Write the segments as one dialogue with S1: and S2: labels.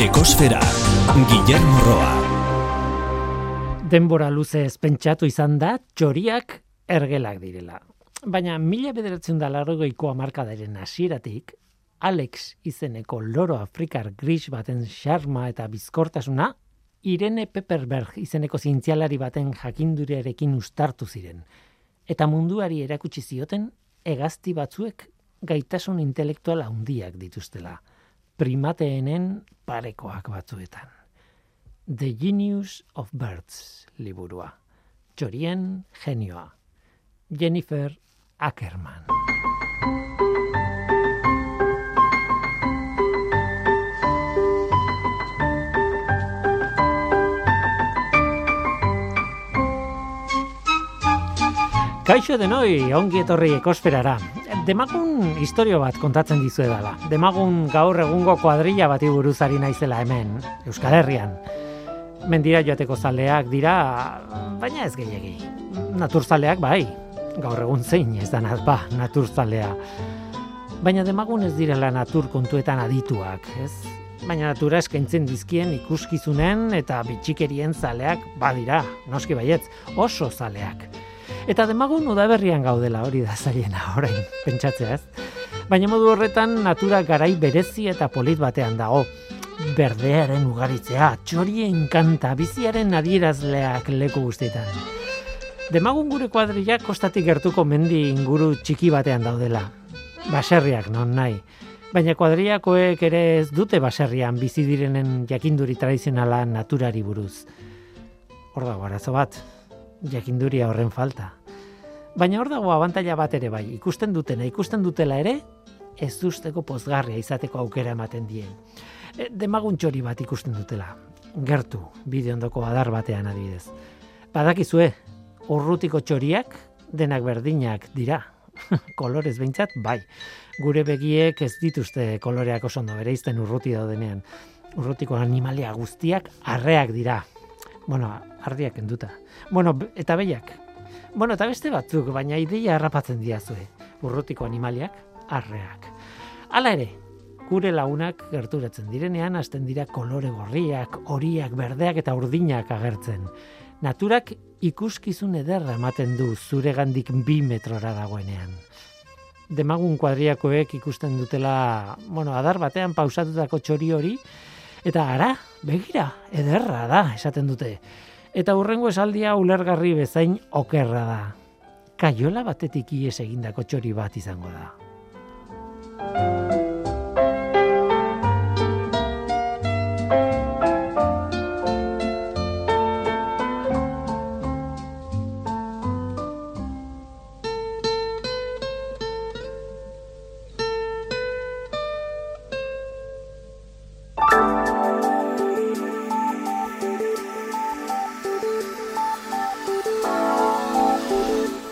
S1: Ekosfera, Guillermo Roa.
S2: Denbora luze ezpentsatu izan da, txoriak ergelak direla. Baina mila bederatzen da larrogeiko amarkadaren hasieratik, Alex izeneko loro afrikar gris baten xarma eta bizkortasuna, Irene Pepperberg izeneko zientzialari baten jakinduriarekin ustartu ziren. Eta munduari erakutsi zioten, egazti batzuek gaitasun intelektuala handiak dituztela primateenen parekoak batzuetan. The Genius of Birds liburua. Txorien genioa. Jennifer Ackerman. Kaixo denoi, ongi etorri ekosferara demagun historio bat kontatzen dizu edala. Demagun gaur egungo kuadrilla bati buruzari naizela hemen, Euskal Herrian. Mendira joateko zaleak dira, baina ez gehiegi. Naturzaleak bai, gaur egun zein ez da ba, naturzalea. Baina demagun ez direla natur kontuetan adituak, ez? Baina natura eskaintzen dizkien ikuskizunen eta bitxikerien zaleak badira, noski baietz, oso zaleak. Eta demagun udaberrian gaudela hori da zaiena orain, pentsatzea ez. Baina modu horretan natura garai berezi eta polit batean dago. Berdearen ugaritzea, txorien kanta, biziaren adierazleak leku guztietan. Demagun gure kuadrilla kostatik gertuko mendi inguru txiki batean daudela. Baserriak non nahi. Baina kuadriakoek ere ez dute baserrian bizi direnen jakinduri tradizionala naturari buruz. Hor dago arazo bat, jakinduria horren falta. Baina hor dago abantaila bat ere bai, ikusten dutena, ikusten dutela ere, ez duzteko pozgarria izateko aukera ematen dien. E, demagun txori bat ikusten dutela, gertu, bide ondoko adar batean adibidez. Badakizue, urrutiko txoriak, denak berdinak dira, kolorez behintzat, bai. Gure begiek ez dituzte koloreak oso ondo bere izten urruti daudenean. Urrutiko animalia guztiak arreak dira. Bueno, ardiak enduta. Bueno, eta behiak, Bueno, eta beste batzuk, baina ideia harrapatzen diazue. Urrutiko animaliak, arreak. Hala ere, gure launak gerturatzen direnean, hasten dira kolore gorriak, horiak, berdeak eta urdinak agertzen. Naturak ikuskizun ederra ematen du zure gandik bi metrora dagoenean. Demagun kuadriakoek ikusten dutela, bueno, adar batean pausatutako txori hori, eta ara, begira, ederra da, esaten dute. Eta hurrengo esaldia ulergarri bezain okerra da. Kaiola batetik ies egindako txori bat izango da.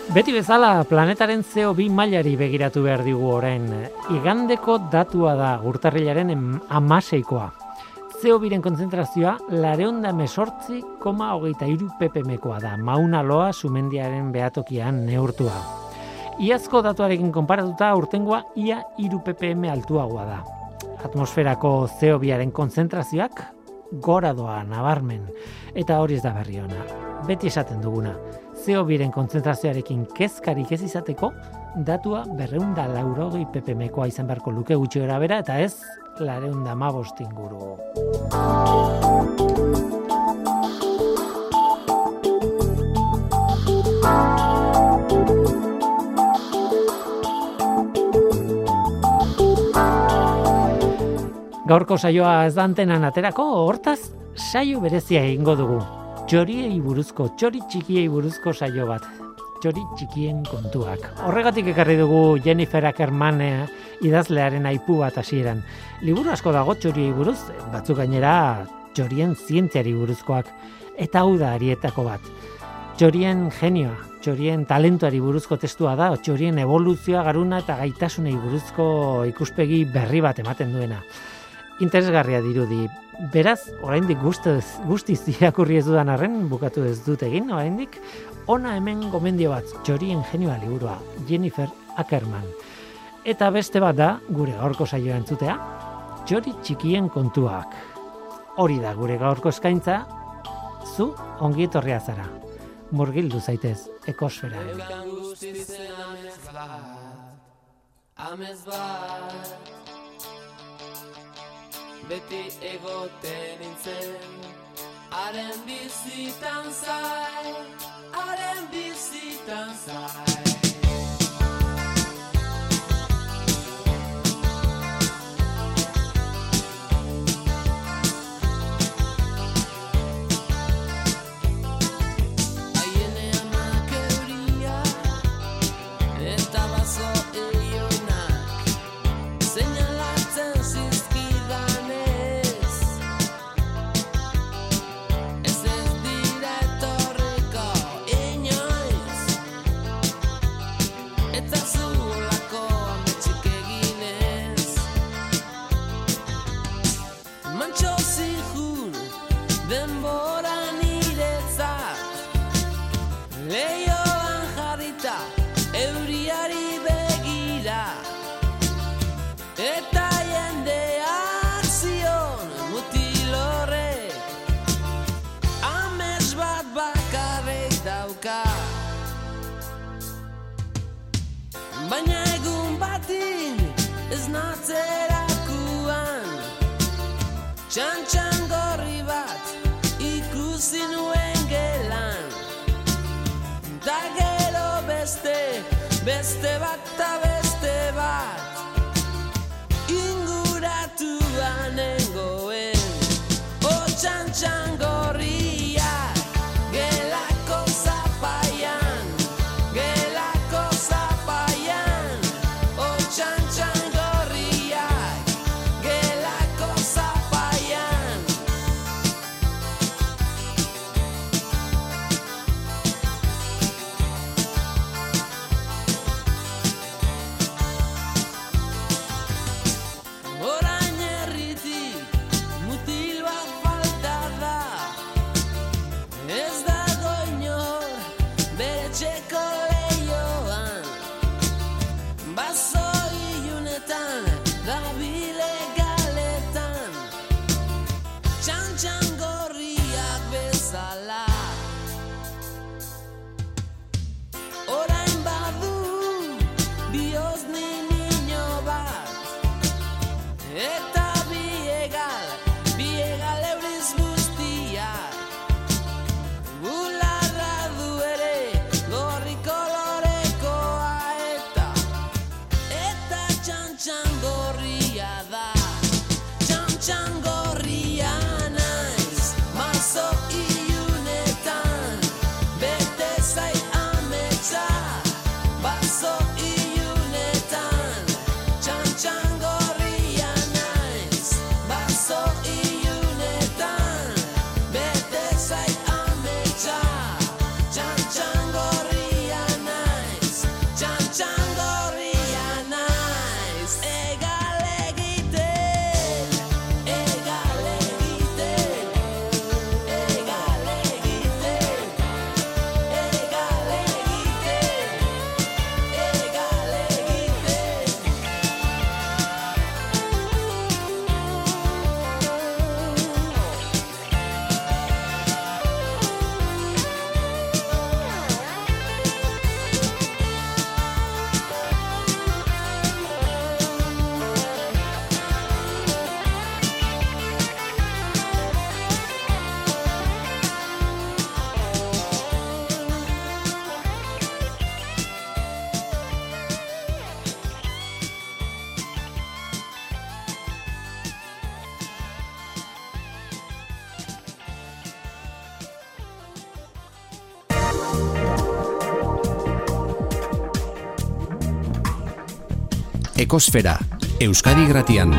S2: Beti bezala, planetaren CO2 mailari begiratu behar digu orain. Igandeko datua da, urtarrilaren amaseikoa. CO2-ren konzentrazioa, lareonda mesortzi, koma hogeita iru ppm-koa da, mauna loa sumendiaren behatokian neurtua. Iazko datuarekin konparatuta, urtengoa ia iru ppm altuagoa da. Atmosferako CO2-aren konzentrazioak, gora doa nabarmen, eta hori ez da berri ona. Beti esaten duguna, CO biren konzentrazioarekin kezkarik ez izateko, datua berreunda laurogei ppmkoa izan beharko luke gutxi gara bera, eta ez lareunda mabostin guru. Gaurko saioa ez dantenan aterako, hortaz, saio berezia egingo dugu txoriei buruzko, txori txikiei buruzko saio bat. Txori txikien kontuak. Horregatik ekarri dugu Jennifer Ackerman eh, idazlearen aipu bat hasieran. Liburu asko dago txoriei buruz, batzuk gainera txorien zientziari buruzkoak. Eta hau da arietako bat. Txorien genioa, txorien talentuari buruzko testua da, txorien evoluzioa garuna eta gaitasunei buruzko ikuspegi berri bat ematen duena. Interesgarria dirudi, beraz, oraindik guztiz, guztiz irakurri ez dudan arren, bukatu ez dut egin, oraindik, ona hemen gomendio bat, txorien genioa liburua, Jennifer Ackerman. Eta beste bat da, gure gaurko saioa entzutea, txori txikien kontuak.
S3: hori da gure gaurko eskaintza, zu ongi etorria zara. Murgildu zaitez, ekosfera. Amez bat, beti egoten nintzen, haren bizitan zai, haren bizitan zai. esnatzerakuan Txantxan gorri bat ikusi nuen gelan. Da gero beste, beste bat tabe
S1: Ekosfera, Euskadi Gratian.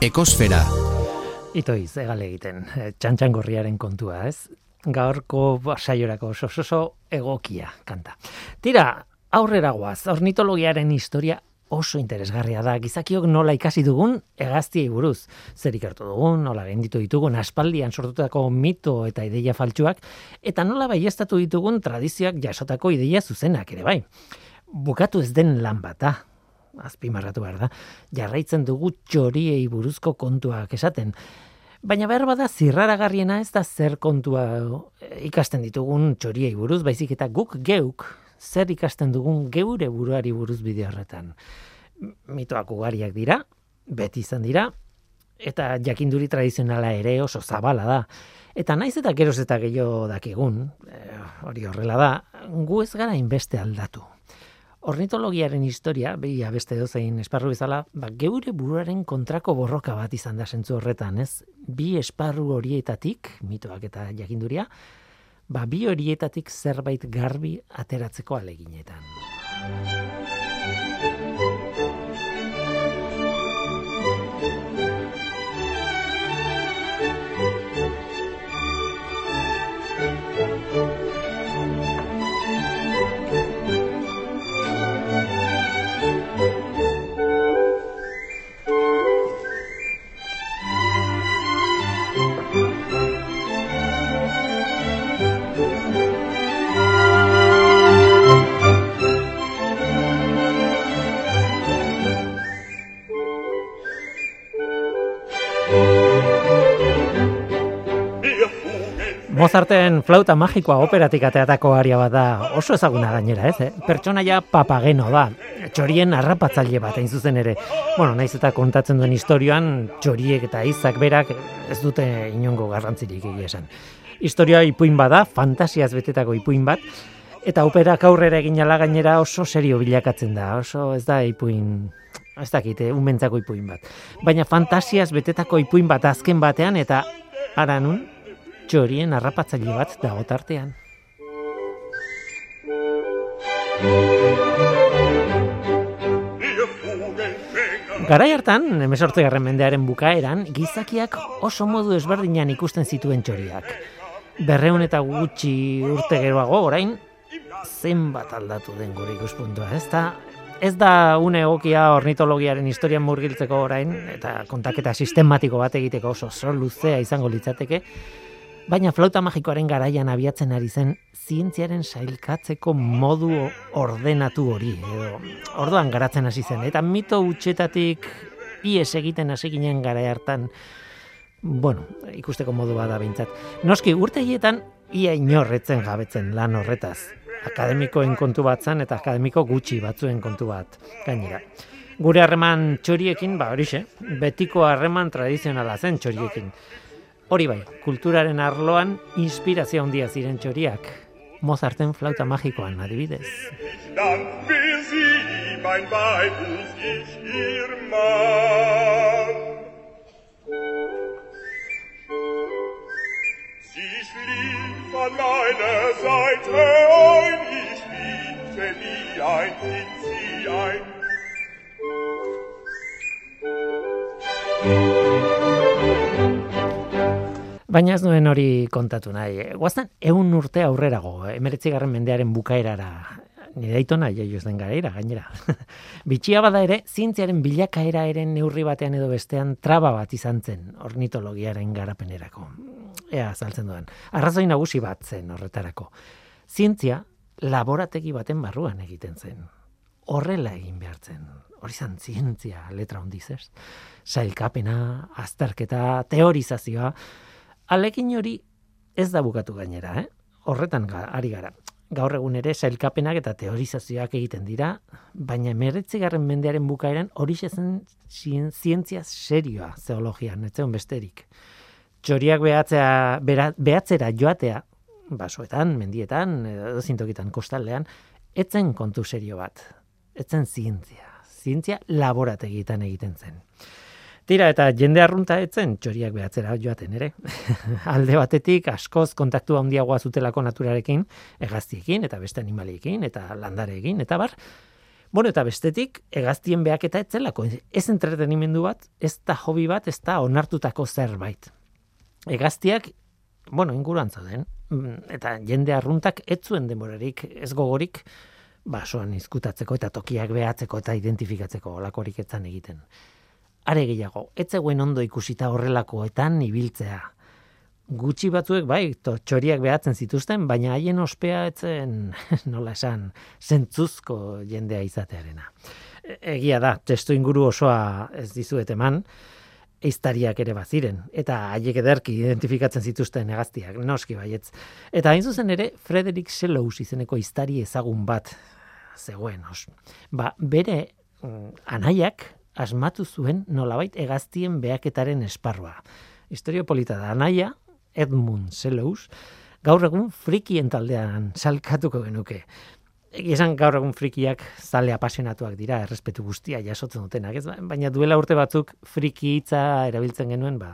S1: Ekosfera.
S3: Itoi, zegale egiten, eh, txantxangorriaren kontua, ez? Gaurko saiorako oso egokia kanta. Tira, aurrera guaz, ornitologiaren historia oso interesgarria da. Gizakiok nola ikasi dugun hegaztiei buruz. Zer ikertu dugun, nola benditu ditugun aspaldian sortutako mito eta ideia faltsuak, eta nola baiestatu ditugun tradizioak jasotako ideia zuzenak ere bai. Bukatu ez den lan bata.
S2: azpimarratu behar da, jarraitzen dugu txoriei buruzko kontuak esaten. Baina behar bada zirraragarriena ez da zer kontua ikasten ditugun txoriei buruz, baizik eta guk geuk zer ikasten dugun geure buruari buruz bide horretan. Mitoak ugariak dira, beti izan dira, eta jakinduri tradizionala ere oso zabala da. Eta naiz eta geroz eta gehiago dakigun, eh, hori horrela da, gu ez gara inbeste aldatu. Ornitologiaren historia, behia beste dozein esparru bezala, ba, geure buruaren kontrako borroka bat izan da sentzu horretan, ez? Bi esparru horietatik, mitoak eta jakinduria, ba, bi horietatik zerbait garbi ateratzeko aleginetan. Mozarten flauta magikoa operatik ateatako aria bat da, oso ezaguna gainera, ez? Eh? Pertsonaia papageno da, txorien harrapatzaile bat hain zuzen ere. Bueno, naiz eta kontatzen duen historioan, txoriek eta izak berak ez dute inongo garrantzirik egia esan. Historia ipuin bada, fantasiaz betetako ipuin bat, eta operak aurrera egin ala gainera oso serio bilakatzen da, oso ez da ipuin ez dakite, eh, unbentzako ipuin bat. Baina fantasiaz betetako ipuin bat azken batean, eta ara nun, txorien harrapatzaile bat dago tartean. Garai hartan, emesortze garren mendearen bukaeran, gizakiak oso modu ezberdinan ikusten zituen txoriak. Berreun eta gutxi urte geroago orain, zenbat aldatu den gure ikuspuntua, ez da? Ez da une egokia ornitologiaren historian murgiltzeko orain, eta kontaketa sistematiko bat egiteko oso zor luzea izango litzateke, baina flauta magikoaren garaian abiatzen ari zen zientziaren sailkatzeko modu ordenatu hori edo orduan garatzen hasi zen eta mito utxetatik ies egiten hasi ginen gara hartan bueno, ikusteko modu bada behintzat. Noski, urte hietan, ia inorretzen gabetzen lan horretaz. Akademikoen kontu bat zen eta akademiko gutxi batzuen kontu bat gainera. Gure harreman txoriekin, ba horixe, betiko harreman tradizionala zen txoriekin. Hori bai, kulturaren arloan inspirazio handia ziren txoriak. Mozarten flauta magikoan adibidez. An meiner Seite und ich liebte wie ein Kind sie ein. Baina ez nuen hori kontatu nahi. Guaztan, egun urte aurrerago, emeretzi garren mendearen bukaerara, nire aitona jaioz den garaira, gainera. Bitxia bada ere, zientziaren bilakaera eren neurri batean edo bestean traba bat izan zen ornitologiaren garapenerako. Ea, saltzen duen. Arrazoi nagusi bat zen horretarako. Zientzia, laborategi baten barruan egiten zen. Horrela egin behar zen. Hori zan, zientzia, letra hondiz, ez? Sailkapena, azterketa, teorizazioa, Alekin hori ez da bukatu gainera, eh? Horretan ari gara. Gaur egun ere sailkapenak eta teorizazioak egiten dira, baina emeretzigarren mendearen bukaeran hori zen zientzia serioa zeologian, ez zen besterik. Txoriak behatzea, behatzera joatea, basoetan, mendietan, zintokitan kostaldean, etzen kontu serio bat, etzen zientzia. Zientzia laborategitan egiten zen. Tira eta jende arrunta etzen txoriak behatzera joaten ere. Alde batetik askoz kontaktu handiagoa zutelako naturarekin, egaztiekin eta beste animaliekin eta landareekin eta bar. Bueno, eta bestetik egaztien behak eta etzelako. Ez entretenimendu bat, ez da hobi bat, ez da onartutako zerbait. Egaztiak, bueno, inguruan zauden, mm, eta jende arruntak etzuen demorarik, ez gogorik, basoan izkutatzeko eta tokiak behatzeko eta identifikatzeko olakorik etzan egiten are gehiago, ez zegoen ondo ikusita horrelakoetan ibiltzea. Gutxi batzuek bai, txoriak behatzen zituzten, baina haien ospea etzen, nola esan, zentzuzko jendea izatearena. Egia da, testo inguru osoa ez dizuet eman, eiztariak ere baziren, eta haiek ederki identifikatzen zituzten egaztiak, noski baietz. Eta hain zuzen ere, Frederick Selous izeneko iztari ezagun bat zegoen, os. Ba, bere mm, anaiak asmatu zuen nolabait egaztien beaketaren esparroa. Historio polita da, anaia, Edmund Selous, gaur egun frikien taldean salkatuko genuke. Esan gaur egun frikiak zale apasionatuak dira, errespetu guztia jasotzen dutenak, ez? baina duela urte batzuk friki hitza erabiltzen genuen, ba,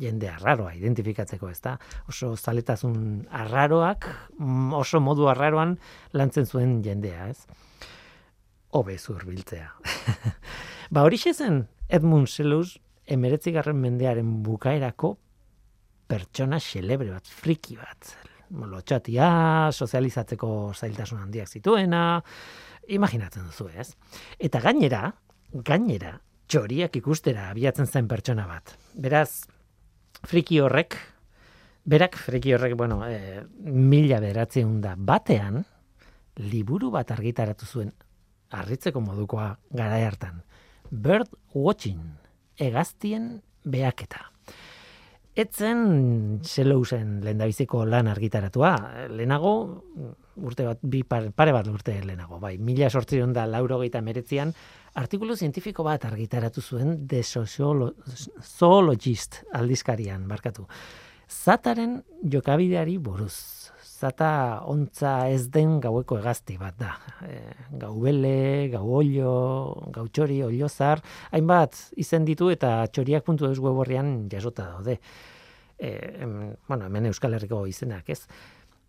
S2: jende arraroa identifikatzeko, ez da? Oso zaletazun arraroak, mm, oso modu arraroan lantzen zuen jendea, ez? Obe biltzea. ba, hori zen Edmund Selous emeretzigarren mendearen bukaerako pertsona xelebre bat, friki bat, lotxatia, sozializatzeko zailtasun handiak zituena, imaginatzen duzu, ez? Eta gainera, gainera, txoriak ikustera abiatzen zen pertsona bat. Beraz, friki horrek, berak friki horrek, bueno, e, mila beratzen da batean, liburu bat argitaratu zuen, harritzeko modukoa gara hartan. Bird Watching, egaztien beaketa. Etzen Selousen lendabiziko lan argitaratua, lehenago, urte bat, bi pare, bat urte lehenago, bai, mila sortzion da lauro meretzian, artikulu zientifiko bat argitaratu zuen de zoologist aldizkarian, barkatu. Zataren jokabideari buruz. Zata ontza ez den gaueko egazti bat da. E, gau bele, gau olio, gau txori, oliozar, hainbat izen ditu eta txoriak puntu eus jasota daude e, bueno, hemen Euskal Herriko izenak, ez?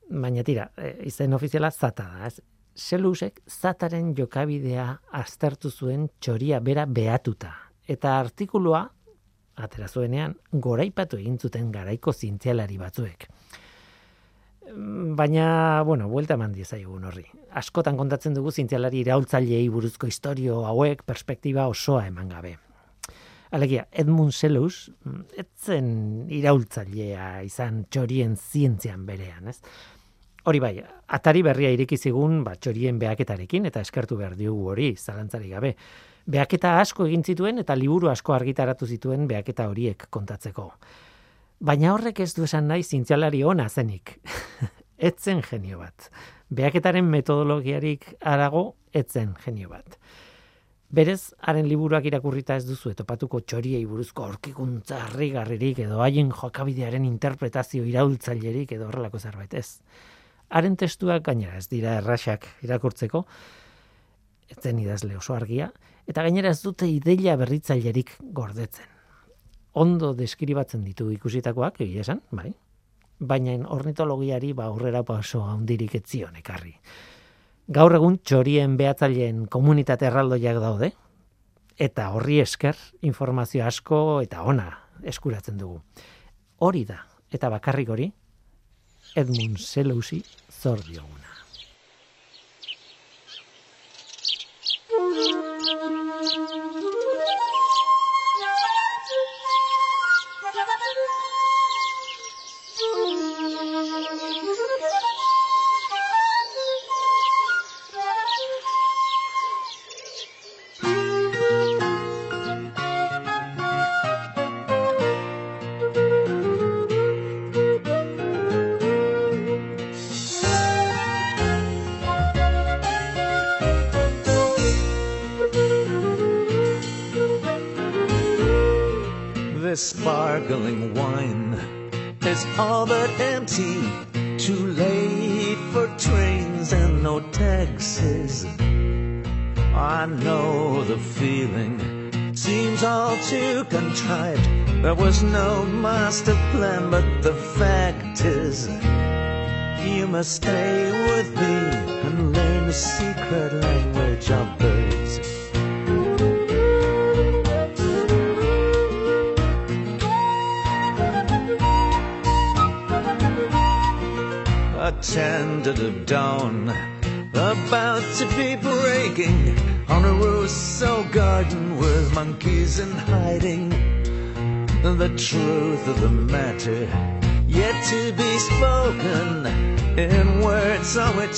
S2: Baina tira, e, izen ofiziala zata da, ez? Selusek zataren jokabidea aztertu zuen txoria bera behatuta. Eta artikulua, atera zuenean, goraipatu egin zuten garaiko zientzialari batzuek. Baina, bueno, buelta eman diezaigun horri. Askotan kontatzen dugu zientzialari iraultzaileei buruzko historio hauek perspektiba osoa eman gabe. Alegia, Edmund Selous, mm, etzen iraultzailea izan txorien zientzian berean, ez? Hori bai, atari berria iriki zigun, ba, txorien beaketarekin, eta eskertu behar diogu hori, zalantzari gabe. Beaketa asko egin zituen, eta liburu asko argitaratu zituen beaketa horiek kontatzeko. Baina horrek ez du esan nahi zintzialari ona zenik. etzen genio bat. Beaketaren metodologiarik arago, etzen genio bat. Berez, haren liburuak irakurrita ez duzu etopatuko txoriei buruzko aurkikuntza harrigarririk edo haien jokabidearen interpretazio iraultzailerik edo horrelako zerbait ez. Haren testuak gainera ez dira erraxak irakurtzeko, ez zen idazle oso argia, eta gainera ez dute ideia berritzailerik gordetzen. Ondo deskribatzen ditu ikusitakoak, egia esan, bai? Baina ornitologiari ba aurrera paso handirik etzion ekarri. Gaur egun txorien behatzaileen komunitate erraldoiak daude, eta horri esker informazio asko eta ona eskuratzen dugu. Hori da, eta bakarrik hori, Edmund Selousi zor dioguna.
S4: All but empty. Too late for trains and no taxis. I know the feeling seems all too contrived. There was no master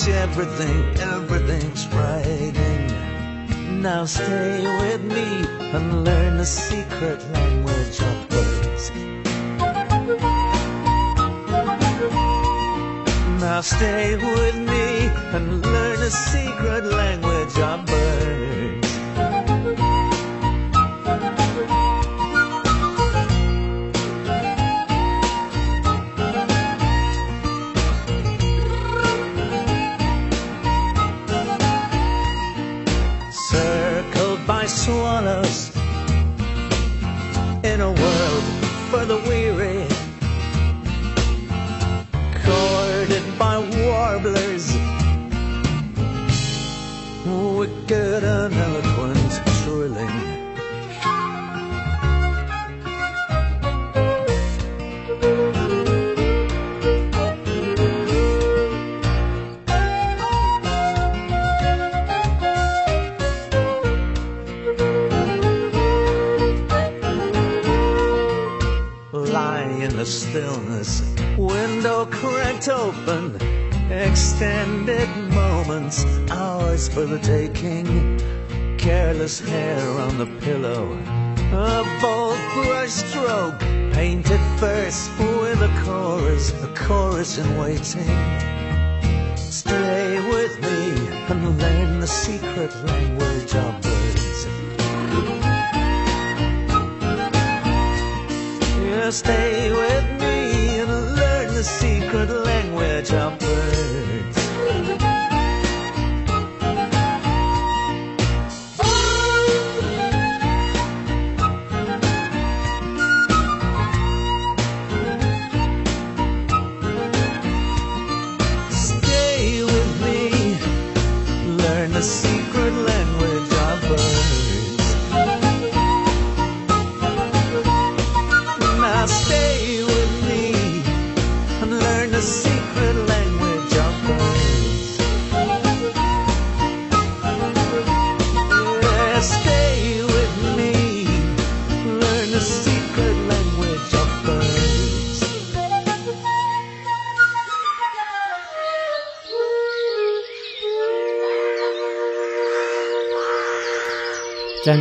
S4: everything, everything's writing. Now stay with me and learn the secret Prison waiting.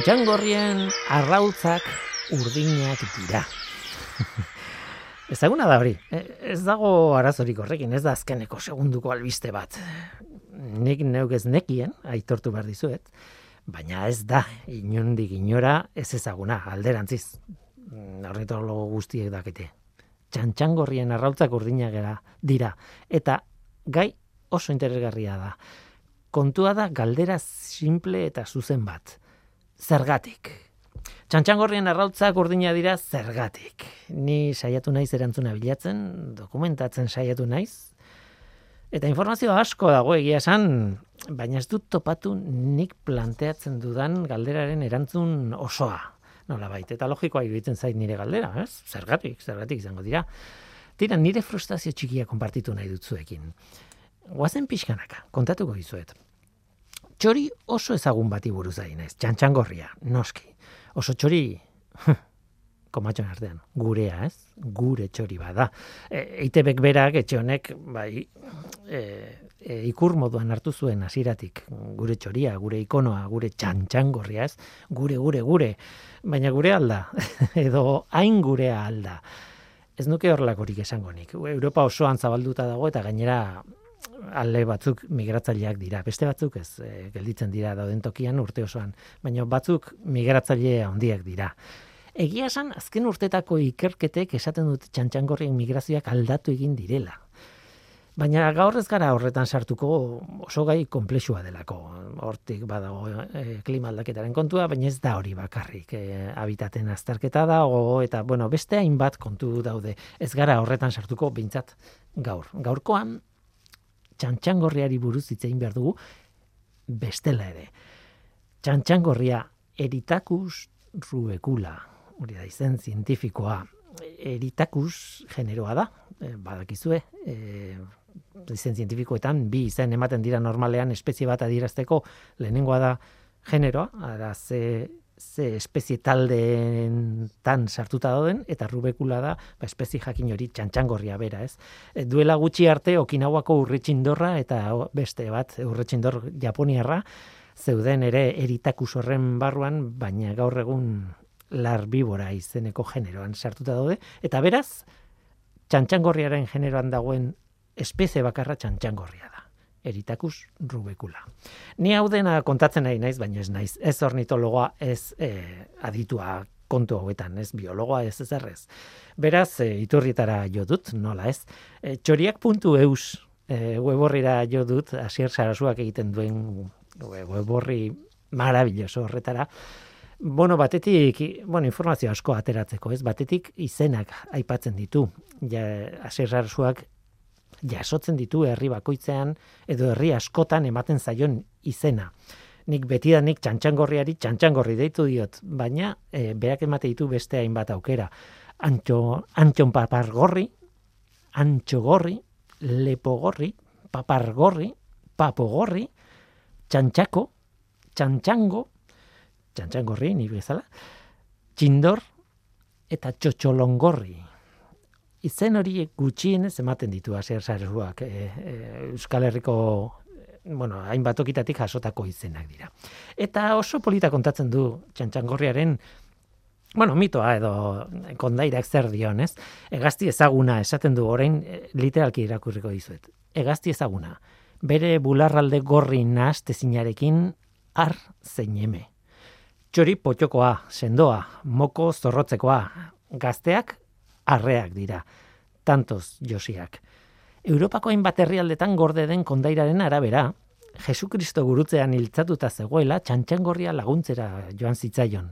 S2: Txantxangorrien arrautzak urdinak dira. Ezaguna da hori, e- ez dago arazorik horrekin, ez da azkeneko segunduko albiste bat. Nik neuk ez nekien, aitortu behar dizuet, baina ez da, inondik inora ez ezaguna, alderantziz. Ornitologo guztiek dakite. Txantxangorrien arrautzak urdinak dira, eta gai oso interesgarria da. Kontua da galdera simple eta zuzen bat. Zergatik? Txantxangorrien arrautzak urdina dira zergatik. Ni saiatu naiz erantzuna bilatzen, dokumentatzen saiatu naiz. Eta informazio asko dago egia esan, baina ez dut topatu nik planteatzen dudan galderaren erantzun osoa. Nola baita, eta logikoa iruditzen zait nire galdera, ez? Zergatik, zergatik izango dira. Tira, nire frustrazio txikia konpartitu nahi dut zuekin. Guazen pixkanaka, kontatuko dizuet. Txori oso ezagun bati buruz ari naiz, txantxangorria, noski. Oso txori, komatxon artean, gurea, ez? Gure txori bada. E, Eitebek berak, etxe honek, bai, e, e, ikur moduan hartu zuen hasiratik gure txoria, gure ikonoa, gure txantxangorria, ez? Gure, gure, gure. Baina gure alda, edo hain gurea alda. Ez nuke horrelakorik esango nik. Europa osoan zabalduta dago eta gainera alde batzuk migratzaileak dira. Beste batzuk ez, e, gelditzen dira dauden tokian urte osoan, baina batzuk migratzaile handiak dira. Egia esan, azken urtetako ikerketek esaten dute txantxangorrien migrazioak aldatu egin direla. Baina gaur ez gara horretan sartuko oso gai konplexua delako. Hortik badago e, klima aldaketaren kontua, baina ez da hori bakarrik. E, habitaten azterketa dago eta bueno, beste hainbat kontu daude. Ez gara horretan sartuko behintzat gaur. Gaurkoan txantxangorriari buruz hitz egin behar dugu bestela ere. Txantxangorria eritacus ruecula, hori da izen zientifikoa. Eritacus generoa da, e, badakizue, e, izen zientifikoetan bi izen ematen dira normalean espezie bat adierazteko lehenengoa da generoa, ara ze ze espezie taldeen tan sartuta dauden, eta rubekula da, ba, espezie jakin hori txantxangorria bera, ez? E, duela gutxi arte Okinawako urretxindorra eta beste bat, urretxindor japoniarra, zeuden ere eritakus horren barruan, baina gaur egun larbibora izeneko generoan sartuta daude, eta beraz, txantxangorriaren generoan dagoen espezie bakarra txantxangorria da. Eritakus rubekula. Ni hau dena kontatzen nahi naiz, baina ez naiz. Ez ornitologoa, ez eh, aditua kontu hauetan, ez biologoa, ez ez errez. Beraz, e, iturrietara jo dut, nola ez. E, txoriak puntu eus e, weborrira jo dut, asier sarasuak egiten duen weborri marabilloso horretara. Bueno, batetik, bueno, informazio asko ateratzeko, ez? Batetik izenak aipatzen ditu. Ja, asier sarasuak jasotzen ditu herri bakoitzean edo herri askotan ematen zaion izena. Nik beti da nik txantxangorriari txantxangorri deitu diot, baina e, berak emate ditu beste hainbat aukera. Antxo, antxon papargorri, antxogorri, lepogorri, papargorri, papogorri, txantxako, txantxango, txantxangorri, ni bezala, txindor, eta txotxolongorri izen hori gutxienez ematen ditu hasier sareruak e, e, Euskal Herriko bueno, hainbat okitatik jasotako izenak dira. Eta oso polita kontatzen du txantxangorriaren bueno, mitoa edo kondairak zer dion, ez? Egazti ezaguna esaten du orain e, literalki irakurriko dizuet. Egazti ezaguna. Bere bularralde gorri nahazte zinarekin ar zeineme. Txori potxokoa, sendoa, moko zorrotzekoa, gazteak arreak dira, tantos josiak. Europako hainbat herrialdetan gorde den kondairaren arabera, Jesukristo gurutzean hiltzatuta zegoela txantxangorria laguntzera joan zitzaion,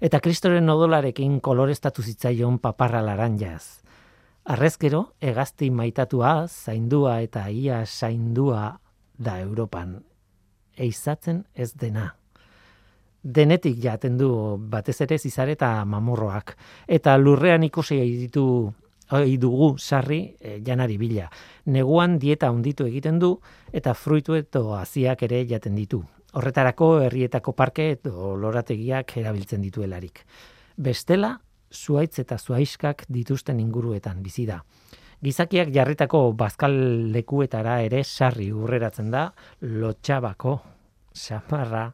S2: eta kristoren odolarekin kolorestatu zitzaion paparra laranjaz. Arrezkero, egazti maitatua, zaindua eta ia zaindua da Europan. Eizatzen ez dena denetik jaten du batez ere zizar eta mamurroak. Eta lurrean ikusi ditu oi dugu sarri e, janari bila. Neguan dieta onditu egiten du eta fruitu eto aziak ere jaten ditu. Horretarako herrietako parke edo lorategiak erabiltzen dituelarik. Bestela, zuaitz eta zuaiskak dituzten inguruetan bizi da. Gizakiak jarritako bazkal lekuetara ere sarri urreratzen da lotxabako samarra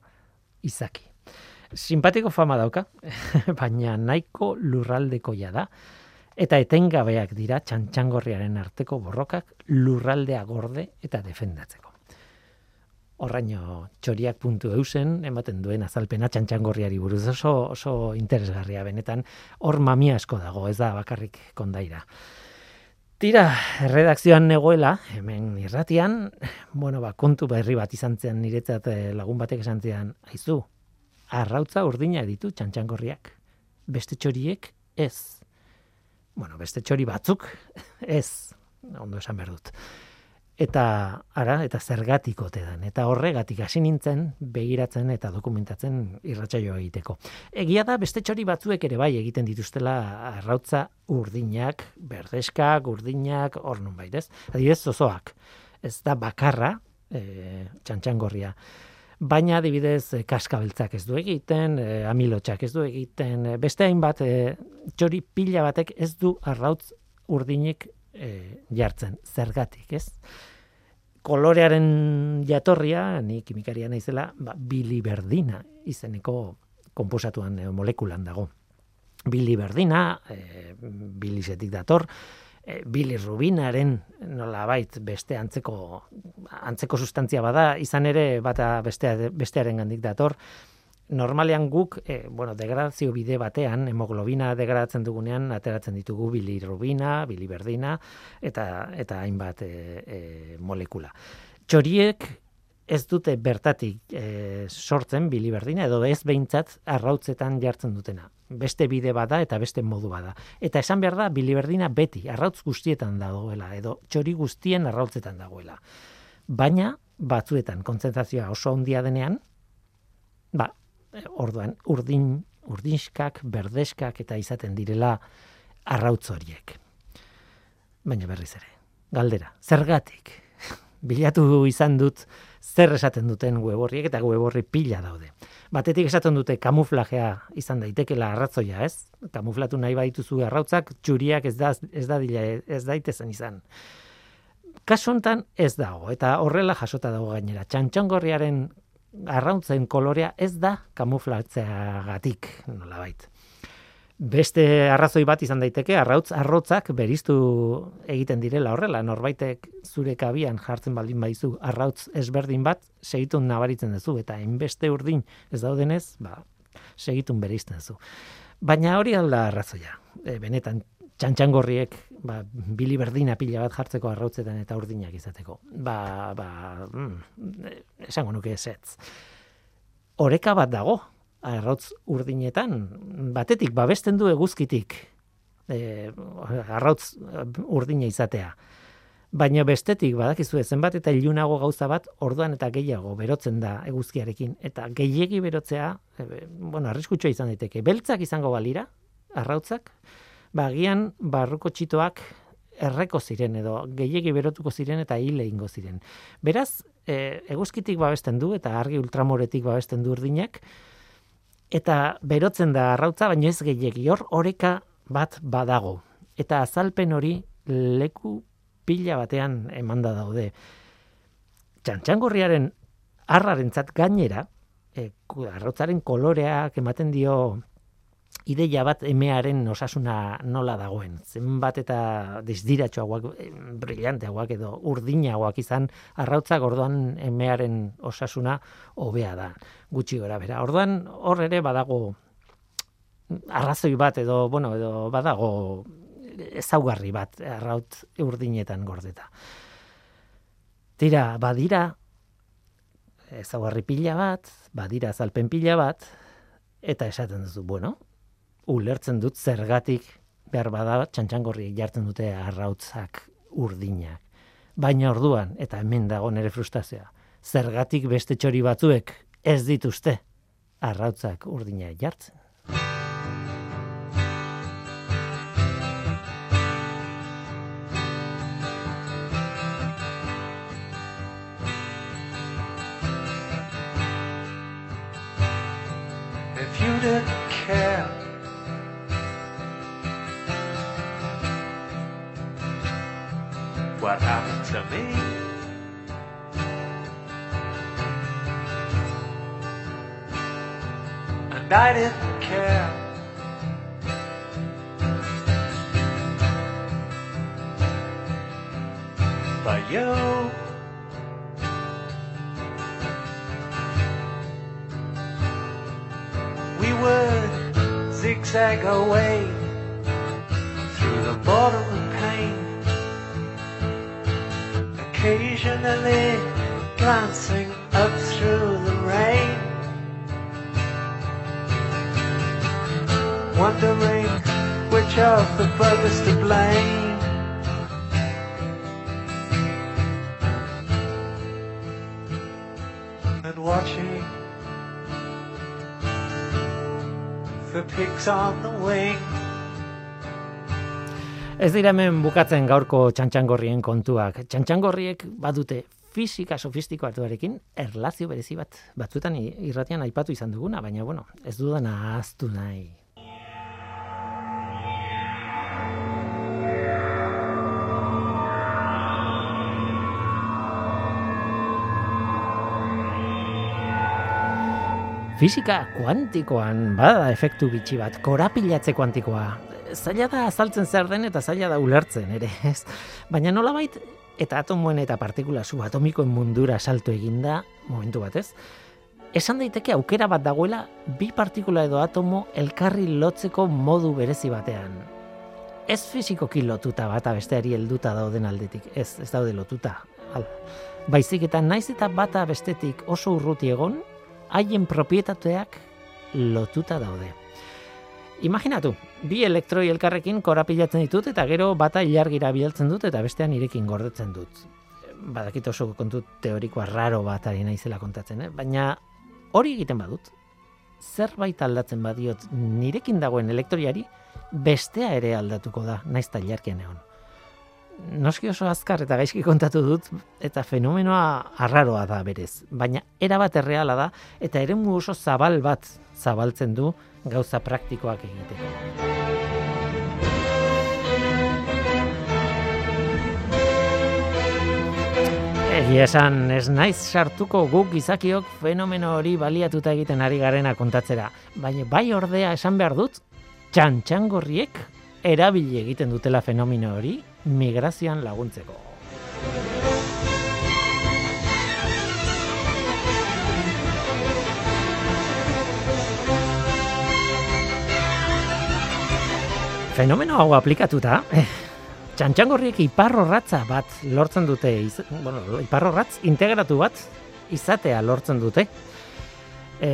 S2: izaki. Simpatiko fama dauka, baina nahiko lurraldekoia da. Eta etengabeak dira txantxangorriaren arteko borrokak lurraldea gorde eta defendatzeko. Horraino txoriak puntu eusen, ematen duen azalpena txantxangorriari buruz oso, oso interesgarria benetan, hor mamia asko dago, ez da bakarrik kondaira. Tira, redakzioan negoela, hemen irratian, bueno, ba, kontu berri bat izan zen niretzat eh, lagun batek esan zean, aizu, arrautza urdina ditu txantxangorriak. Beste txoriek ez. Bueno, beste txori batzuk ez. Ondo esan behar dut. Eta ara, eta zergatik ote dan. Eta horregatik hasi nintzen begiratzen eta dokumentatzen irratsaioa egiteko. Egia da beste txori batzuek ere bai egiten dituztela arrautza urdinak, berdeskak, urdinak, hor nun baitez. Adibidez, zozoak. Ez da bakarra, e, txantxangorria baina adibidez eh, kaskabeltzak ez du egiten, e, amilotxak ez du egiten, e, beste hainbat e, txori pila batek ez du arrautz urdinik jartzen, zergatik, ez? Kolorearen jatorria, ni kimikaria naizela, ba, biliberdina izeneko konposatuan e, molekulan dago. Biliberdina, e, bilisetik dator, e, bilirrubinaren nolabait beste antzeko antzeko sustantzia bada izan ere bata bestea bestearen gandik dator. Normalean guk e, bueno degradazio bide batean hemoglobina degradatzen dugunean ateratzen ditugu bilirrubina biliberdina eta eta hainbat e, e, molekula. Txoriek ez dute bertatik e, sortzen biliberdina edo ez behintzat arrautzetan jartzen dutena. Beste bide bada eta beste modu bada. Eta esan behar da biliberdina beti arrautz guztietan dagoela edo txori guztien arrautzetan dagoela. Baina batzuetan kontzentrazioa oso handia denean, ba, orduan urdin, urdinskak, berdeskak eta izaten direla arrautz horiek. Baina berriz ere, galdera, zergatik? Bilatu izan dut zer esaten duten weborriek eta weborri pila daude. Batetik esaten dute kamuflajea izan daitekela arratzoia, ez? Kamuflatu nahi baituzu arrautzak, txuriak ez da ez da dila, ez daitezen izan. Kasu hontan ez dago eta horrela jasota dago gainera. Txantxongorriaren arrauntzen kolorea ez da kamuflatzeagatik, nolabait. Beste arrazoi bat izan daiteke, arrautz arrotzak beriztu egiten direla horrela, norbaitek zure kabian jartzen baldin baizu arrautz ezberdin bat, segitun nabaritzen duzu, eta inbeste urdin ez daudenez, ba, segitun berizten duzu. Baina hori alda arrazoia, e, benetan txantxangorriek ba, bili berdina pila bat jartzeko arrautzetan eta urdinak izateko. Ba, ba, mm, esango nuke ezetz. Oreka bat dago, arrautz urdinetan, batetik babesten du eguzkitik e, arrautz urdina izatea. Baina bestetik badakizu zenbat eta ilunago gauza bat orduan eta gehiago berotzen da eguzkiarekin eta gehiegi berotzea, e, bueno, arriskutxo izan daiteke. Beltzak izango balira, arrautzak, bagian barruko txitoak erreko ziren edo gehiegi berotuko ziren eta hile ingo ziren. Beraz, e, eguzkitik babesten du eta argi ultramoretik babesten du urdinak, eta berotzen da arrautza, baina ez gehiegi hor oreka bat badago. Eta azalpen hori leku pila batean emanda daude. Txantxangorriaren arrarentzat gainera, e, arrautzaren koloreak ematen dio ideia bat emearen osasuna nola dagoen. Zenbat eta desdiratxoagoak, brillanteagoak edo urdinagoak izan, arrautza gordoan emearen osasuna hobea da, gutxi gora bera. Orduan hor ere badago arrazoi bat edo, bueno, edo badago ezaugarri bat arraut urdinetan gordeta. Tira, badira ezaugarri pila bat, badira zalpen pila bat, eta esaten duzu, bueno, ulertzen dut zergatik behar bada txantxangorri jartzen dute arrautzak urdinak. Baina orduan, eta hemen dago nere frustazioa, zergatik beste txori batzuek ez dituzte arrautzak urdina jartzen.
S4: Didn't what happened to me. And I didn't care. But you we would zigzag away glancing up through the rain, wondering which of the buggers to blame. And watching the pigs on the wing.
S2: Ez dira hemen bukatzen gaurko txantxangorrien kontuak. Txantxangorriek badute fisika sofistikoatuarekin erlazio berezi bat. Batzuetan irratian aipatu izan duguna, baina bueno, ez dudan ahaztu nahi. Fisika kuantikoan bada efektu bitxi bat, korapilatze kuantikoa. Zaila da azaltzen zer den eta zaila da ulertzen ere, ez? Baina nolabait eta atomoen eta partikula subatomikoen mundura salto eginda, momentu batez, esan daiteke aukera bat dagoela bi partikula edo atomo elkarri lotzeko modu berezi batean. Ez fizikoki lotuta bata besteari helduta dauden aldetik, ez, ez daude lotuta. Hala. Baizik eta naiz eta bata bestetik oso urruti egon, haien propietateak lotuta daude. Imaginatu, bi elektroi elkarrekin korapilatzen ditut eta gero bata ilargira bialtzen dut eta bestean irekin gordetzen dut. Badakit oso kontu teorikoa raro bat ari naizela kontatzen, eh? baina hori egiten badut, zerbait aldatzen badiot nirekin dagoen elektroiari, bestea ere aldatuko da, naiz ta ilarkian egon. Noski oso azkar eta gaizki kontatu dut, eta fenomenoa arraroa da berez. Baina erabat erreala da, eta eremu oso zabal bat zabaltzen du gauza praktikoak egiteko. Egia esan, ez naiz sartuko guk izakiok fenomeno hori baliatuta egiten ari garena kontatzera. Baina bai ordea esan behar dut, txantxangorriek erabili egiten dutela fenomeno hori migrazioan laguntzeko. Fenomeno hau aplikatuta, eh, txantxangorriek iparrorratza bat lortzen dute, iz, bueno, iparrorratz integratu bat izatea lortzen dute. E,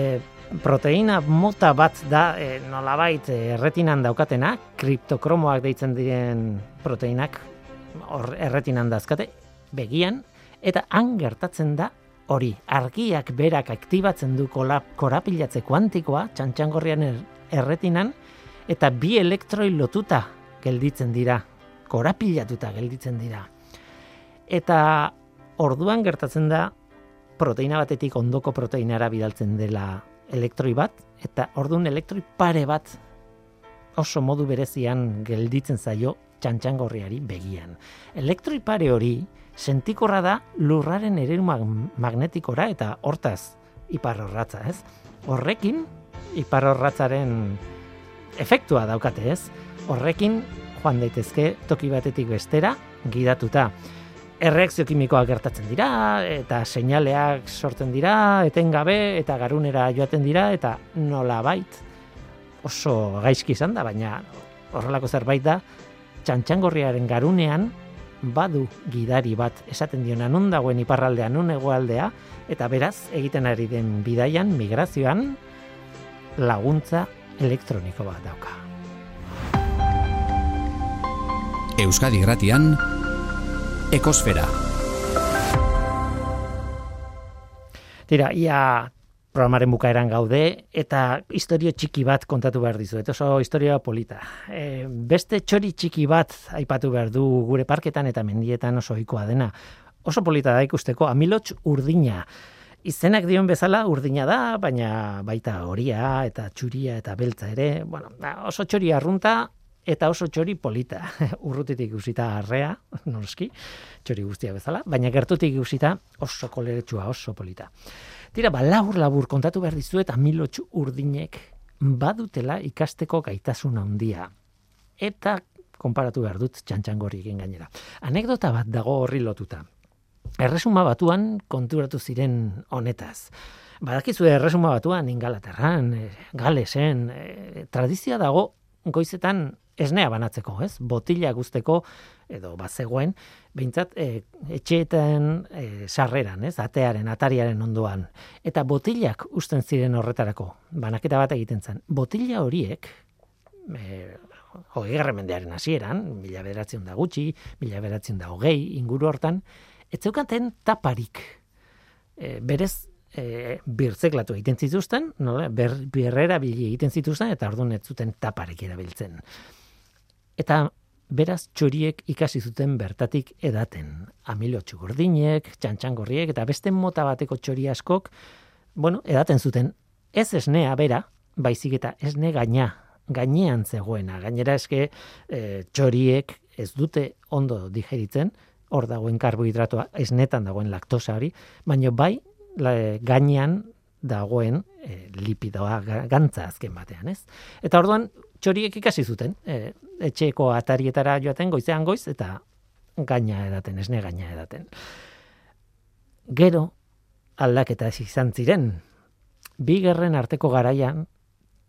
S2: proteina mota bat da e, nolabait erretinan daukatena, kriptokromoak deitzen diren proteinak hor erretinan dazkate, begian, eta han gertatzen da hori, argiak berak aktibatzen du korapilatze kuantikoa, txantxangorrian er, erretinan, eta bi elektroi lotuta gelditzen dira, korapilatuta gelditzen dira. Eta orduan gertatzen da proteina batetik ondoko proteinara bidaltzen dela elektroi bat, eta orduan elektroi pare bat oso modu berezian gelditzen zaio txantxangorriari begian. Elektroi pare hori sentikorra da lurraren ereru magnetikora eta hortaz iparrorratza, ez? Horrekin iparrorratzaren efektua daukate ez. Horrekin joan daitezke toki batetik bestera gidatuta. Erreakzio kimikoak gertatzen dira eta seinaleak sortzen dira etengabe eta garunera joaten dira eta nola bait oso gaizki izan da, baina horrelako zerbait da txantxangorriaren garunean badu gidari bat esaten diona nun dagoen iparraldea nun egoaldea eta beraz egiten ari den bidaian migrazioan laguntza elektroniko bat dauka.
S1: Euskadi Gratian Ekosfera.
S2: Tira, ia programaren bukaeran gaude eta historio txiki bat kontatu behar dizu. Eta oso historia polita. E, beste txori txiki bat aipatu behar du gure parketan eta mendietan oso ohikoa dena. Oso polita da ikusteko, amilotx urdina izenak dion bezala urdina da, baina baita horia eta txuria eta beltza ere, bueno, oso txori arrunta eta oso txori polita. Urrutitik ikusita arrea, noski, txori guztia bezala, baina gertutik ikusita oso koleretsua, oso polita. Tira, ba, labur labur kontatu behar dizu eta milotxu urdinek badutela ikasteko gaitasun handia. Eta konparatu behar dut txantxangorri egin gainera. Anekdota bat dago horri lotuta. Erresuma batuan konturatu ziren honetaz. Badakizu erresuma batuan ingalaterran, e, galesen, e, tradizioa dago goizetan esnea banatzeko, ez? Botila guzteko edo bazegoen, behintzat e, etxeetan e, sarreran, ez? Atearen, atariaren ondoan. Eta botilak usten ziren horretarako, banaketa bat egiten zen. Botila horiek, e, hogei mendearen hasieran, mila bederatzen da gutxi, mila bederatzen da hogei, inguru hortan, ez zeukaten taparik. E, berez, e, birtzeklatu egiten zituzten, nola, ber, birrera bili egiten zituzten, eta orduan ez zuten taparik erabiltzen. Eta beraz txoriek ikasi zuten bertatik edaten. Amilo txugordinek, txantxangorriek, eta beste mota bateko txori askok, bueno, edaten zuten, ez esnea bera, baizik eta esne gaina, gainean zegoena. Gainera eske e, txoriek ez dute ondo digeritzen, hor dagoen karbohidratoa, esnetan dagoen laktosa hori, baina bai gainean dagoen e, lipidoa gantza azken batean, ez? Eta orduan txoriek ikasi zuten, e, etxeko atarietara joaten goizean goiz eta gaina edaten, esne gaina edaten. Gero aldaketa izan ziren. Bi gerren arteko garaian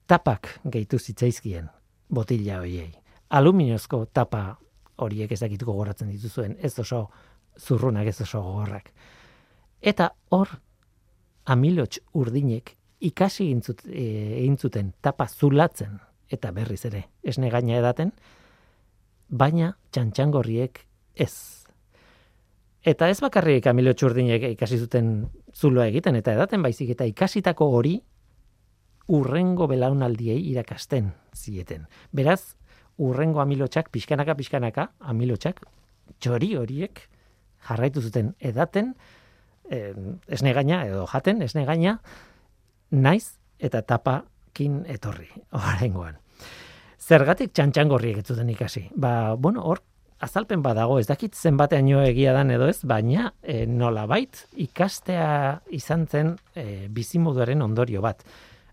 S2: tapak gehitu zitzaizkien botila hoiei. Aluminiozko tapa horiek ez dakituko goratzen dituzuen, ez oso zurrunak, ez oso gogorrak. Eta hor, amilots urdinek ikasi e, egin zuten tapa zulatzen eta berriz ere esne gaina edaten, baina txantxangorriek ez. Eta ez bakarrik amilots urdinek ikasi zuten zuloa egiten eta edaten baizik eta ikasitako hori urrengo belaunaldiei irakasten zieten. Beraz, urrengo amilotxak, pixkanaka, pixkanaka, amilotxak, txori horiek jarraitu zuten edaten, eh, esne gaina, edo jaten, esne gaina, naiz eta tapakin etorri, horrengoan. Zergatik txantxangorriek ez zuten ikasi? Ba, bueno, hor, azalpen badago, ez dakit zenbateaino egia dan edo ez, baina e, nola bait, ikastea izan zen e, bizimoduaren ondorio bat.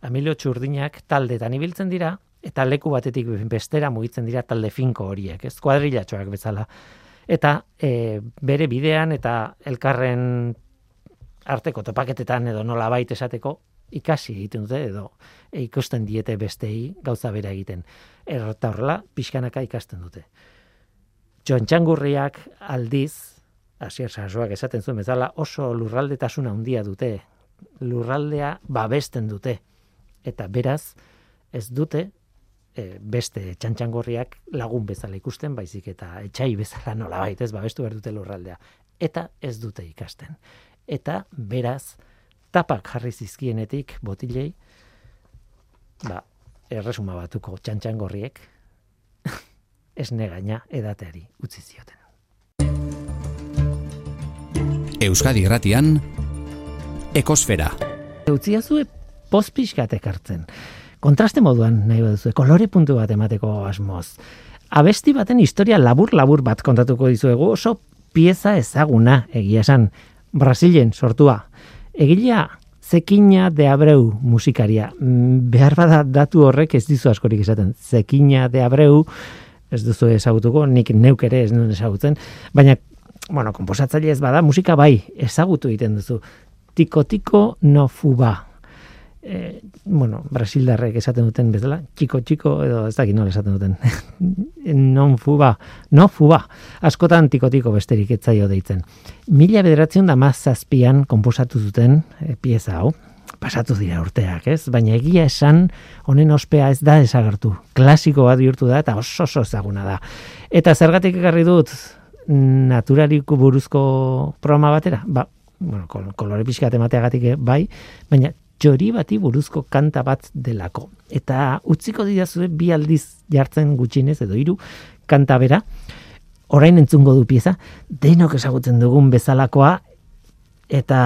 S2: Amilio txurdinak taldetan ibiltzen dira, eta leku batetik bestera mugitzen dira talde finko horiek, ez kuadrilatxoak bezala. Eta e, bere bidean eta elkarren arteko topaketetan edo nola baita esateko ikasi egiten dute edo e, ikusten diete bestei gauza bera egiten. Errota horrela, pixkanaka ikasten dute. Txontxangurriak aldiz, hasier sarsoak esaten zuen bezala, oso lurraldetasuna handia dute, lurraldea babesten dute. Eta beraz, ez dute e, beste txantxangorriak lagun bezala ikusten, baizik eta etxai bezala nola baita ez babestu behar dute lurraldea. Eta ez dute ikasten. Eta beraz, tapak jarri zizkienetik botilei, ba, erresuma batuko txantxangorriek, ez negaina edateari utzi zioten.
S1: Euskadi Gratian, Ekosfera.
S2: Eutziazue pozpixkatek hartzen kontraste moduan nahi baduzu, kolore puntu bat emateko asmoz. Abesti baten historia labur-labur bat kontatuko dizuegu, oso pieza ezaguna egia esan, Brasilen sortua. Egilea, Zekina de Abreu musikaria. Mm, behar bada datu horrek ez dizu askorik esaten. Zekina de Abreu, ez duzu ezagutuko, nik neuk ere ez nuen ezagutzen, baina, bueno, komposatzaile ez bada, musika bai, ezagutu egiten duzu. Tiko-tiko no fuba, e, bueno, Brasildarrek esaten duten bezala, txiko txiko edo ez dakit nola esaten duten. non fuba, no fuba. Askotan tiko tiko besterik etzaio deitzen. Mila bederatzen da mazazpian komposatu zuten e, pieza hau. Pasatu dira urteak, ez? Baina egia esan, honen ospea ez da desagertu. Klasiko bat bihurtu da eta oso oso ezaguna da. Eta zergatik ekarri dut naturaliku buruzko programa batera? Ba, bueno, kolore pixka temateagatik eh, bai, baina txori bati buruzko kanta bat delako. Eta utziko didazue bi aldiz jartzen gutxinez edo hiru kanta bera, orain entzungo du pieza, denok esagutzen dugun bezalakoa, eta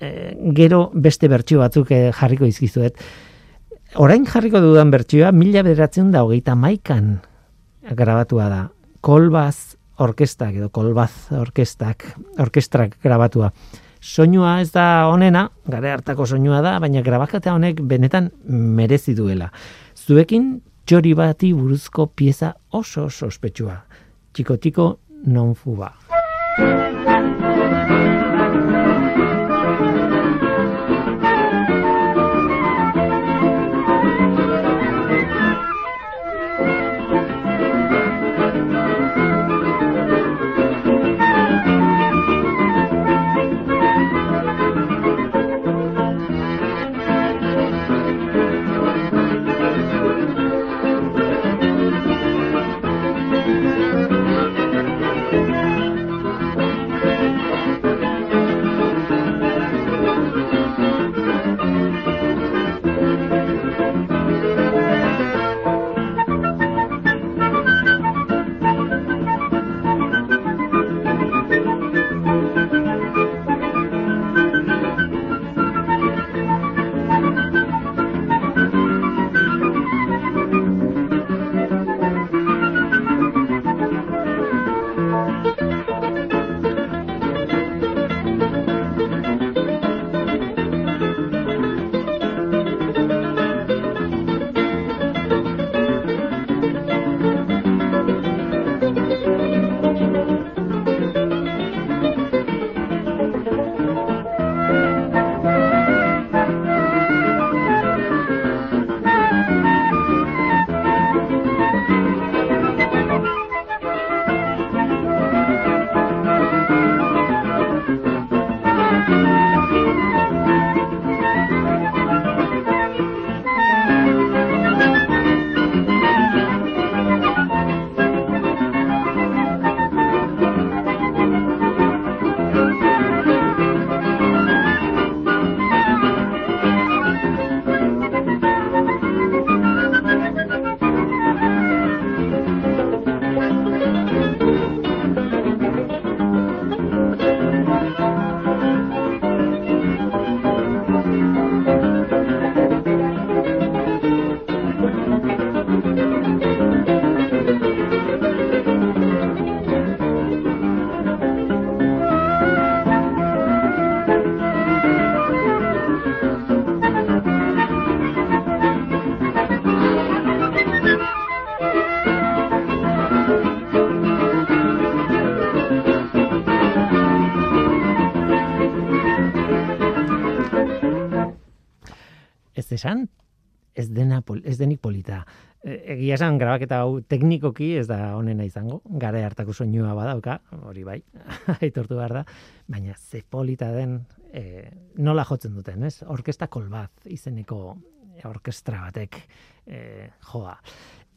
S2: e, gero beste bertsio batzuk e, jarriko izkizuet. Orain jarriko dudan bertsioa, mila bederatzen da hogeita maikan grabatua da. Kolbaz orkestak edo kolbaz orkestak, orkestrak grabatua soinua ez da onena, gare hartako soinua da, baina grabakata honek benetan merezi duela. Zuekin txori bati buruzko pieza oso sospetsua. Txiko-tiko non fuba. Dena, ez denik polita. E, egia esan, grabaketa hau teknikoki ez da onena izango, gara hartako soinua badauka, hori bai, aitortu behar da, baina ze polita den, e, nola jotzen duten, ez? Orkesta kolbat izeneko orkestra batek e, joa.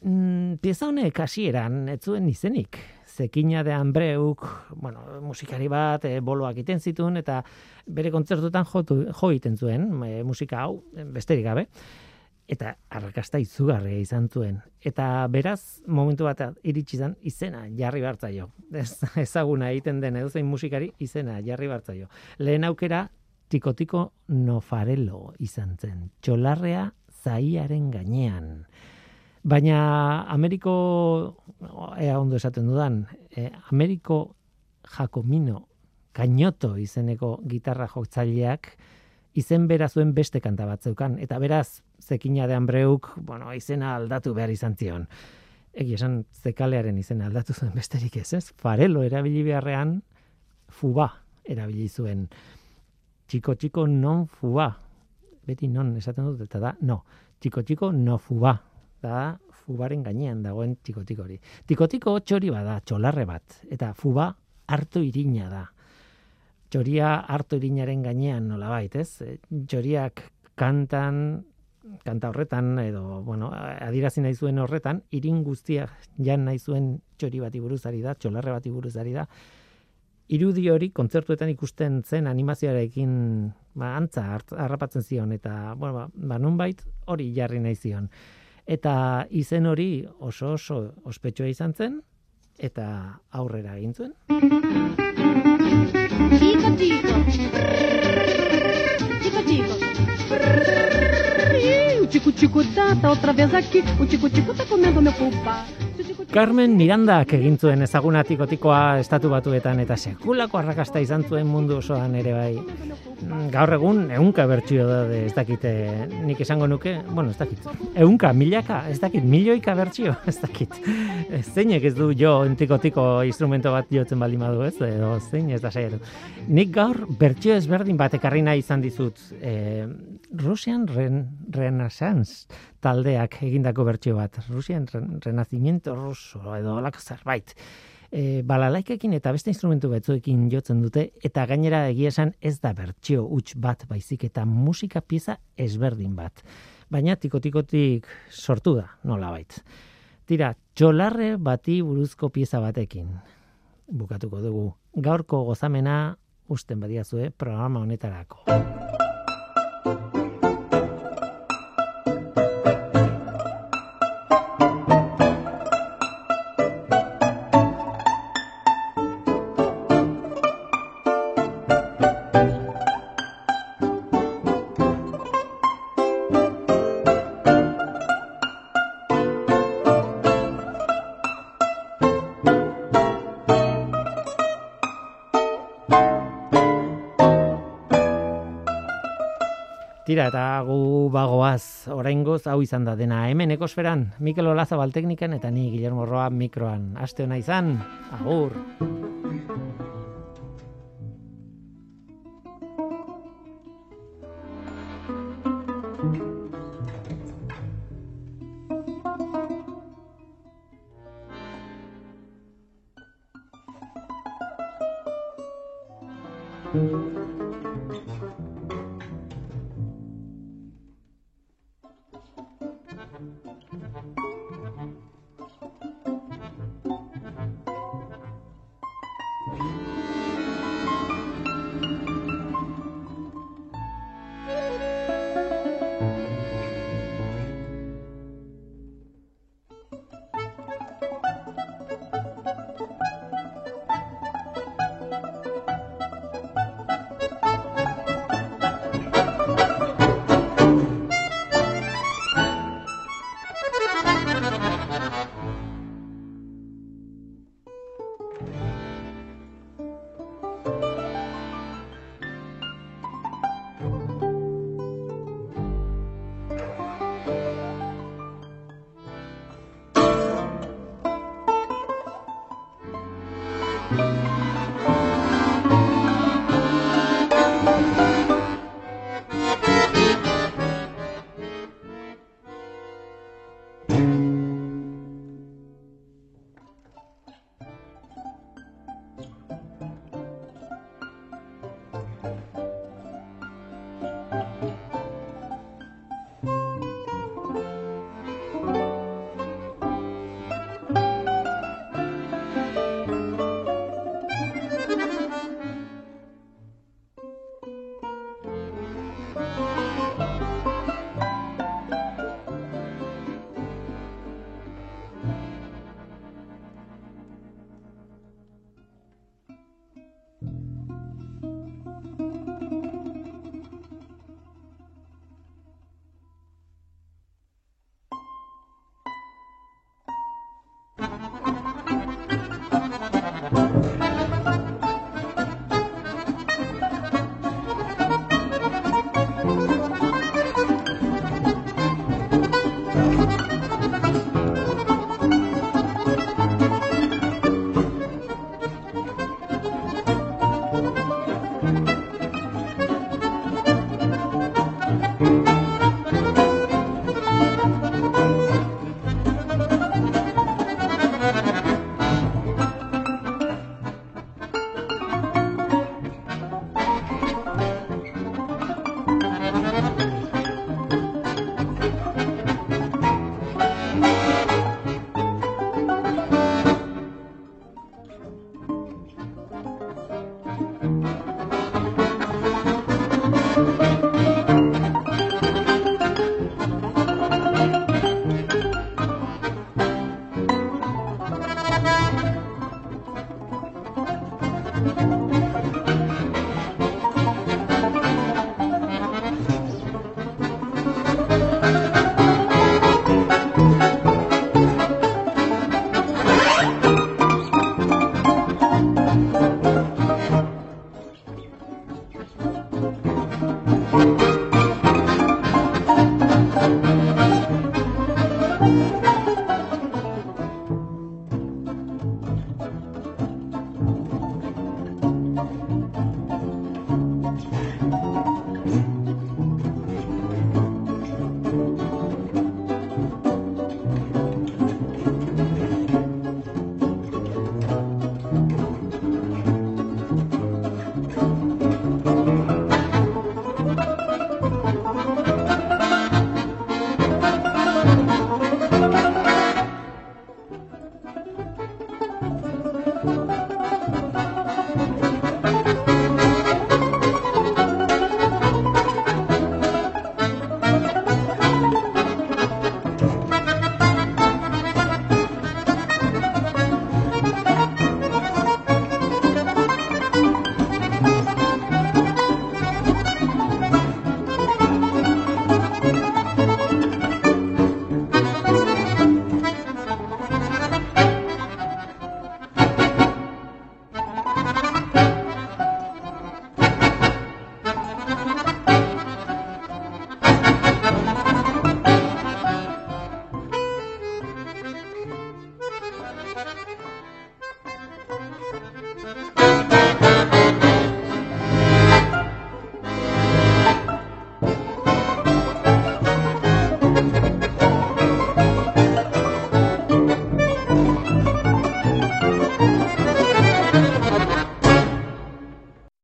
S2: Mm, pieza honek hasieran ez zuen izenik. Zekina de Ambreuk, bueno, musikari bat, e, boloak iten zituen, eta bere kontzertutan jo, jo iten zuen, e, musika hau, besterik gabe eta arrakasta izugarria izan zuen. Eta beraz, momentu bat iritsi zen, izena jarri bartzaio. Ez, ezaguna egiten den edo zein musikari, izena jarri bartzaio. Lehen aukera, tikotiko nofarelo izan zen. Txolarrea zaiaren gainean. Baina Ameriko, ea ondo esaten dudan, e, Ameriko Jacomino Kainoto izeneko gitarra jotzaileak izen bera zuen beste kanta bat zeukan. Eta beraz, zekina de Ambreuk, bueno, izena aldatu behar izan zion. Egi esan zekalearen izena aldatu zuen besterik ez, ez? Farelo erabili beharrean, fuba erabili zuen. Txiko txiko non fuba. Beti non esaten dut, eta da, no tiko tiko no fuba. Da, fubaren gainean dagoen tiko tiko hori. Tiko tiko txori bada, txolarre bat. Eta fuba hartu irina da. Txoria hartu irinaren gainean nola bait, ez? Txoriak kantan, kanta horretan, edo, bueno, adirazi nahi zuen horretan, irin guztia jan nahi zuen txori bati buruzari da, txolarre bati buruzari da, irudi hori kontzertuetan ikusten zen animazioarekin ba, antza harrapatzen zion eta bueno, ba, ba nunbait hori jarri nahi zion. Eta izen hori oso oso ospetsua izan zen eta aurrera egin zuen. Chico, chico. O chico, chico, tá, tá outra vez aqui. O chico, chico tá comendo meu pulpa. Carmen Miranda egin zuen ezagunatiko-tikoa estatu batuetan eta sekulako arrakasta izan zuen mundu osoan ere bai. Mm, gaur egun ehunka bertsio da ez dakite nik esango nuke, bueno, ez dakit. Ehunka, milaka, ez dakit, milioika bertsio, ez dakit. Zeinek ez du jo entiko-tiko instrumento bat jotzen bali madu, ez? Edo zein ez da saiatu. Nik gaur bertsio ezberdin bat ekarri nahi izan dizut. E, Rusian Ren Renaissance taldeak egindako bertsio bat. Rusian Renacimiento Ruso edo olako zerbait. E, balalaikekin eta beste instrumentu batzuekin jotzen dute eta gainera egia esan ez da bertsio huts bat baizik eta musika pieza ezberdin bat. Baina tikotikotik sortu da, nola bait. Tira, txolarre bati buruzko pieza batekin. Bukatuko dugu. Gaurko gozamena usten badiazue programa honetarako. Bagoaz, oraingoz hau izan da dena hemen ekosferan, Mikel Olazabal teknikan eta ni Guillermo Roa mikroan. Aste hona izan, agur!